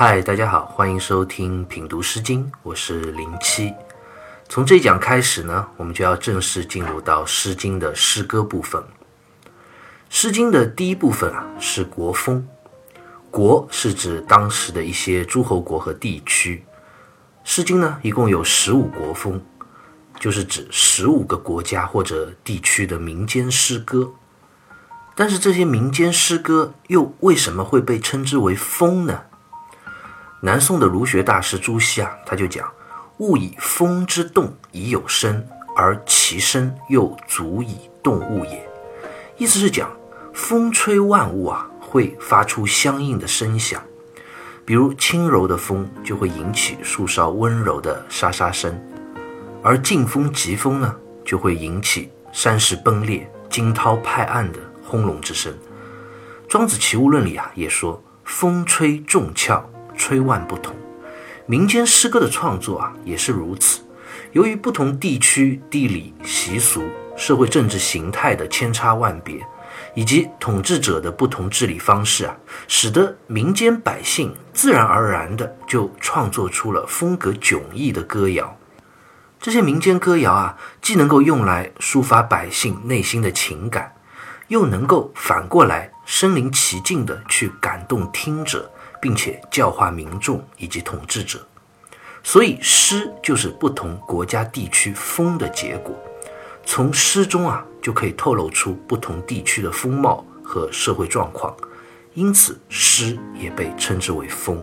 嗨，大家好，欢迎收听品读《诗经》，我是零七。从这一讲开始呢，我们就要正式进入到《诗经》的诗歌部分。《诗经》的第一部分啊是国风，国是指当时的一些诸侯国和地区。《诗经》呢一共有十五国风，就是指十五个国家或者地区的民间诗歌。但是这些民间诗歌又为什么会被称之为风呢？南宋的儒学大师朱熹啊，他就讲：“物以风之动以有声，而其声又足以动物也。”意思是讲，风吹万物啊，会发出相应的声响。比如轻柔的风就会引起树梢温柔的沙沙声，而劲风疾风呢，就会引起山石崩裂、惊涛拍岸的轰隆之声。庄子齐物论里啊，也说：“风吹众窍。”吹万不同，民间诗歌的创作啊也是如此。由于不同地区地理习俗、社会政治形态的千差万别，以及统治者的不同治理方式啊，使得民间百姓自然而然的就创作出了风格迥异的歌谣。这些民间歌谣啊，既能够用来抒发百姓内心的情感，又能够反过来身临其境的去感动听者。并且教化民众以及统治者，所以诗就是不同国家地区风的结果。从诗中啊，就可以透露出不同地区的风貌和社会状况，因此诗也被称之为风。《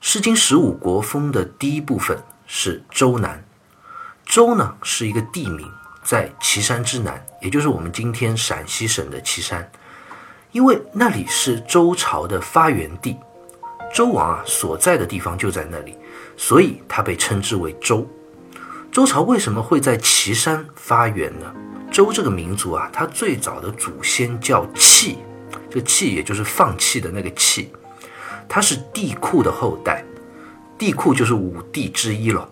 诗经》十五国风的第一部分是周南，周呢是一个地名。在岐山之南，也就是我们今天陕西省的岐山，因为那里是周朝的发源地，周王啊所在的地方就在那里，所以它被称之为周。周朝为什么会在岐山发源呢？周这个民族啊，它最早的祖先叫弃，这弃也就是放弃的那个弃，他是帝喾的后代，帝喾就是五帝之一了，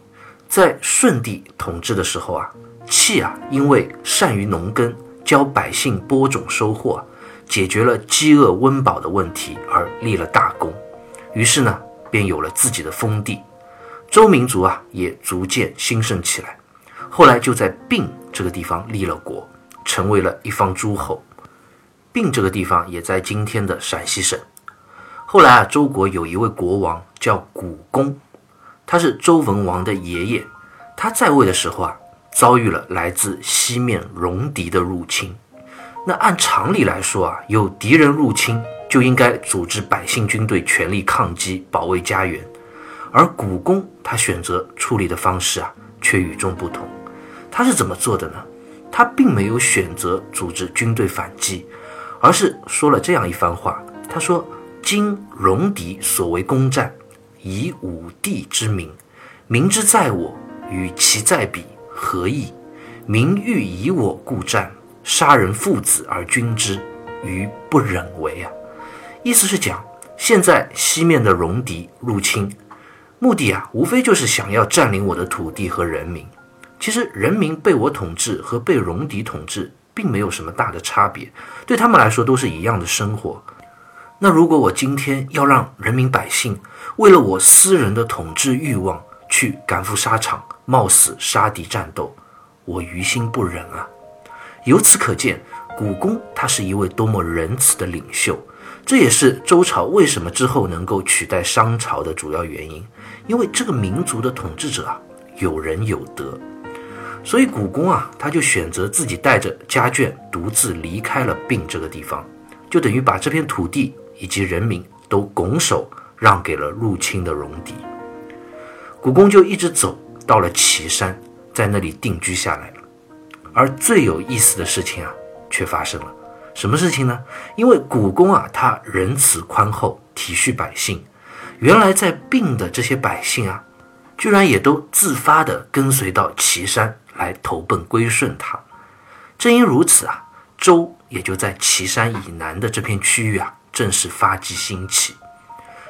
在舜帝统治的时候啊。契啊，因为善于农耕，教百姓播种收获，解决了饥饿温饱的问题，而立了大功。于是呢，便有了自己的封地。周民族啊，也逐渐兴盛起来。后来就在并这个地方立了国，成为了一方诸侯。并这个地方也在今天的陕西省。后来啊，周国有一位国王叫古公，他是周文王的爷爷。他在位的时候啊。遭遇了来自西面戎狄的入侵，那按常理来说啊，有敌人入侵就应该组织百姓军队全力抗击，保卫家园。而古公他选择处理的方式啊，却与众不同。他是怎么做的呢？他并没有选择组织军队反击，而是说了这样一番话。他说：“今戎狄所为攻战，以武帝之名，民之在我，与其在彼。”何意？民欲以我故战，杀人父子而君之，于不忍为啊！意思是讲，现在西面的戎狄入侵，目的啊，无非就是想要占领我的土地和人民。其实人民被我统治和被戎狄统治，并没有什么大的差别，对他们来说都是一样的生活。那如果我今天要让人民百姓为了我私人的统治欲望去赶赴沙场，冒死杀敌战斗，我于心不忍啊！由此可见，古公他是一位多么仁慈的领袖，这也是周朝为什么之后能够取代商朝的主要原因。因为这个民族的统治者啊，有仁有德，所以古公啊，他就选择自己带着家眷，独自离开了并这个地方，就等于把这片土地以及人民都拱手让给了入侵的戎狄。古公就一直走。到了岐山，在那里定居下来了。而最有意思的事情啊，却发生了。什么事情呢？因为古公啊，他仁慈宽厚，体恤百姓。原来在病的这些百姓啊，居然也都自发地跟随到岐山来投奔归顺他。正因如此啊，周也就在岐山以南的这片区域啊，正式发迹兴起。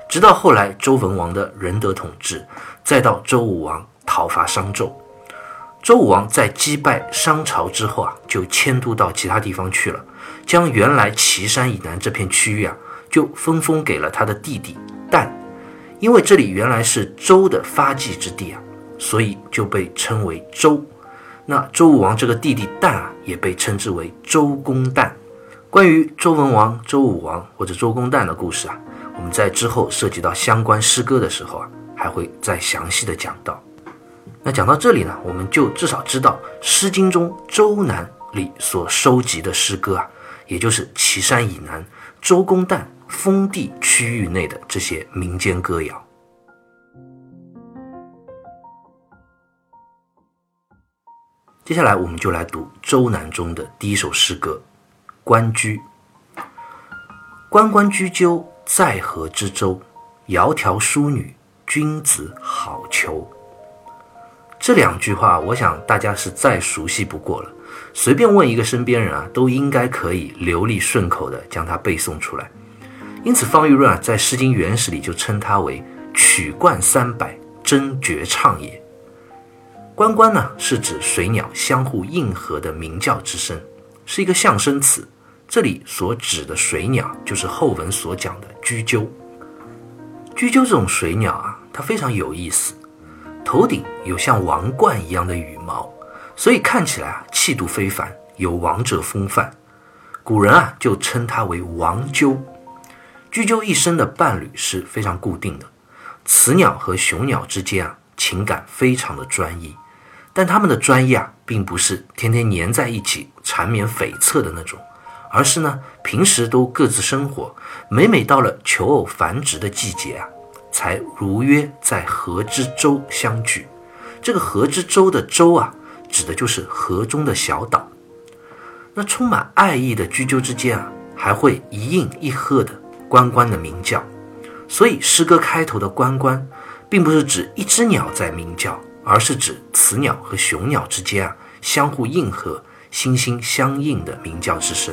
直到后来周文王的仁德统治，再到周武王。讨伐商纣，周武王在击败商朝之后啊，就迁都到其他地方去了，将原来岐山以南这片区域啊，就分封给了他的弟弟旦。因为这里原来是周的发迹之地啊，所以就被称为周。那周武王这个弟弟旦啊，也被称之为周公旦。关于周文王、周武王或者周公旦的故事啊，我们在之后涉及到相关诗歌的时候啊，还会再详细的讲到。那讲到这里呢，我们就至少知道《诗经》中《周南》里所收集的诗歌啊，也就是岐山以南周公旦封地区域内的这些民间歌谣。接下来，我们就来读《周南》中的第一首诗歌《关雎》。关关雎鸠，在河之洲。窈窕淑女，君子好逑。这两句话，我想大家是再熟悉不过了。随便问一个身边人啊，都应该可以流利顺口的将它背诵出来。因此，方玉润啊，在《诗经原始》里就称它为“曲冠三百，真绝唱也”。关关呢，是指水鸟相互应和的鸣叫之声，是一个象声词。这里所指的水鸟，就是后文所讲的雎鸠。雎鸠这种水鸟啊，它非常有意思。头顶有像王冠一样的羽毛，所以看起来啊气度非凡，有王者风范。古人啊就称它为王鸠。雎鸠一生的伴侣是非常固定的，雌鸟和雄鸟之间啊情感非常的专一，但它们的专一啊并不是天天黏在一起缠绵悱恻的那种，而是呢平时都各自生活，每每到了求偶繁殖的季节啊。才如约在河之洲相聚。这个河之洲的洲啊，指的就是河中的小岛。那充满爱意的雎鸠之间啊，还会一应一和的关关的鸣叫。所以诗歌开头的关关，并不是指一只鸟在鸣叫，而是指雌鸟和雄鸟之间啊相互应和、心心相印的鸣叫之声。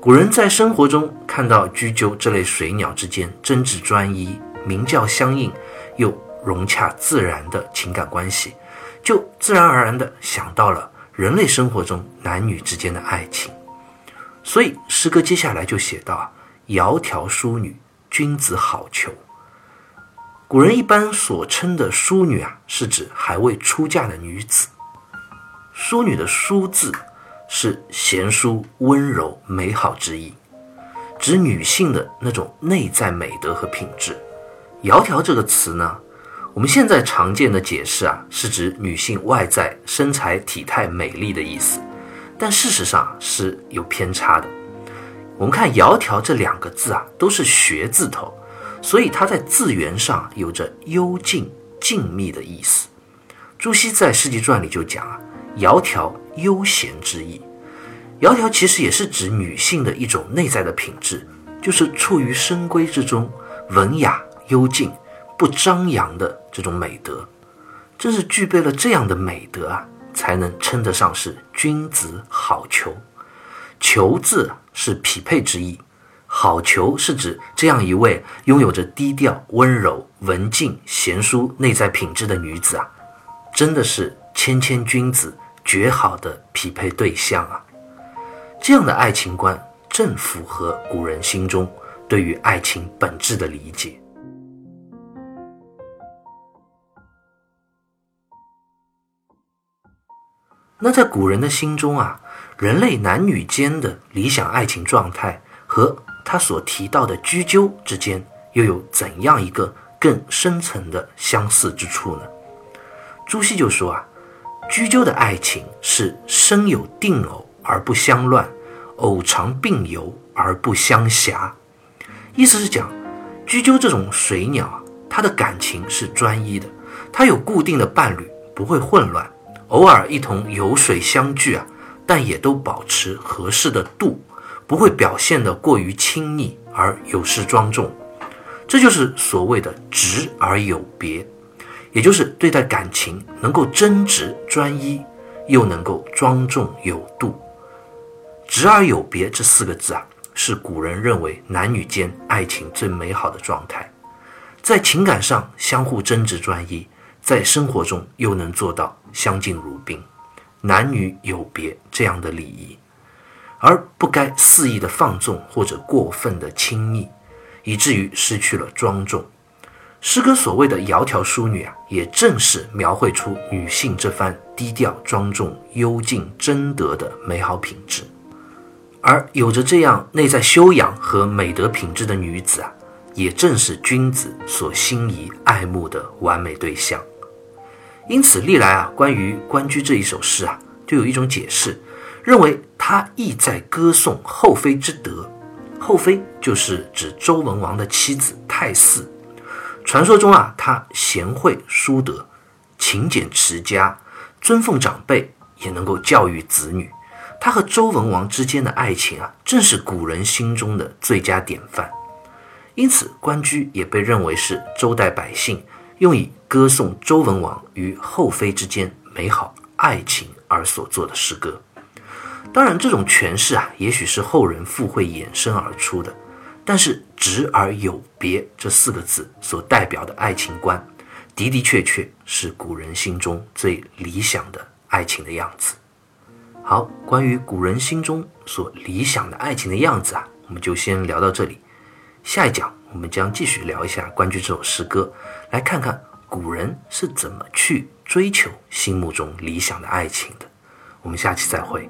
古人在生活中看到雎鸠这类水鸟之间真挚专一、鸣叫相应又融洽自然的情感关系，就自然而然地想到了人类生活中男女之间的爱情。所以诗歌接下来就写到：“窈窕淑女，君子好逑。”古人一般所称的淑女啊，是指还未出嫁的女子。淑女的“淑”字。是贤淑、温柔、美好之意，指女性的那种内在美德和品质。窈窕这个词呢，我们现在常见的解释啊，是指女性外在身材体态美丽的意思，但事实上是有偏差的。我们看“窈窕”这两个字啊，都是学字头，所以它在字源上有着幽静、静谧的意思。朱熹在《世纪传》里就讲啊。窈窕悠闲之意，窈窕其实也是指女性的一种内在的品质，就是处于深闺之中，文雅幽静，不张扬的这种美德。正是具备了这样的美德啊，才能称得上是君子好逑。逑字是匹配之意，好逑是指这样一位拥有着低调、温柔、文静、贤淑内在品质的女子啊，真的是谦谦君子。绝好的匹配对象啊！这样的爱情观正符合古人心中对于爱情本质的理解。那在古人的心中啊，人类男女间的理想爱情状态和他所提到的雎鸠之间又有怎样一个更深层的相似之处呢？朱熹就说啊。雎鸠的爱情是生有定偶而不相乱，偶常并游而不相狎。意思是讲，雎鸠这种水鸟啊，它的感情是专一的，它有固定的伴侣，不会混乱，偶尔一同游水相聚啊，但也都保持合适的度，不会表现得过于亲昵而有失庄重。这就是所谓的直而有别。也就是对待感情能够真挚专一，又能够庄重有度，直而有别这四个字啊，是古人认为男女间爱情最美好的状态，在情感上相互真挚专一，在生活中又能做到相敬如宾、男女有别这样的礼仪，而不该肆意的放纵或者过分的亲密，以至于失去了庄重。诗歌所谓的“窈窕淑女”啊，也正是描绘出女性这番低调、庄重、幽静、贞德的美好品质。而有着这样内在修养和美德品质的女子啊，也正是君子所心仪爱慕的完美对象。因此，历来啊，关于《关雎》这一首诗啊，就有一种解释，认为它意在歌颂后妃之德。后妃就是指周文王的妻子太姒。传说中啊，她贤惠淑德，勤俭持家，尊奉长辈，也能够教育子女。她和周文王之间的爱情啊，正是古人心中的最佳典范。因此，《关雎》也被认为是周代百姓用以歌颂周文王与后妃之间美好爱情而所做的诗歌。当然，这种诠释啊，也许是后人附会衍生而出的。但是“直而有别”这四个字所代表的爱情观，的的确确是古人心中最理想的爱情的样子。好，关于古人心中所理想的爱情的样子啊，我们就先聊到这里。下一讲我们将继续聊一下关于这首诗歌，来看看古人是怎么去追求心目中理想的爱情的。我们下期再会。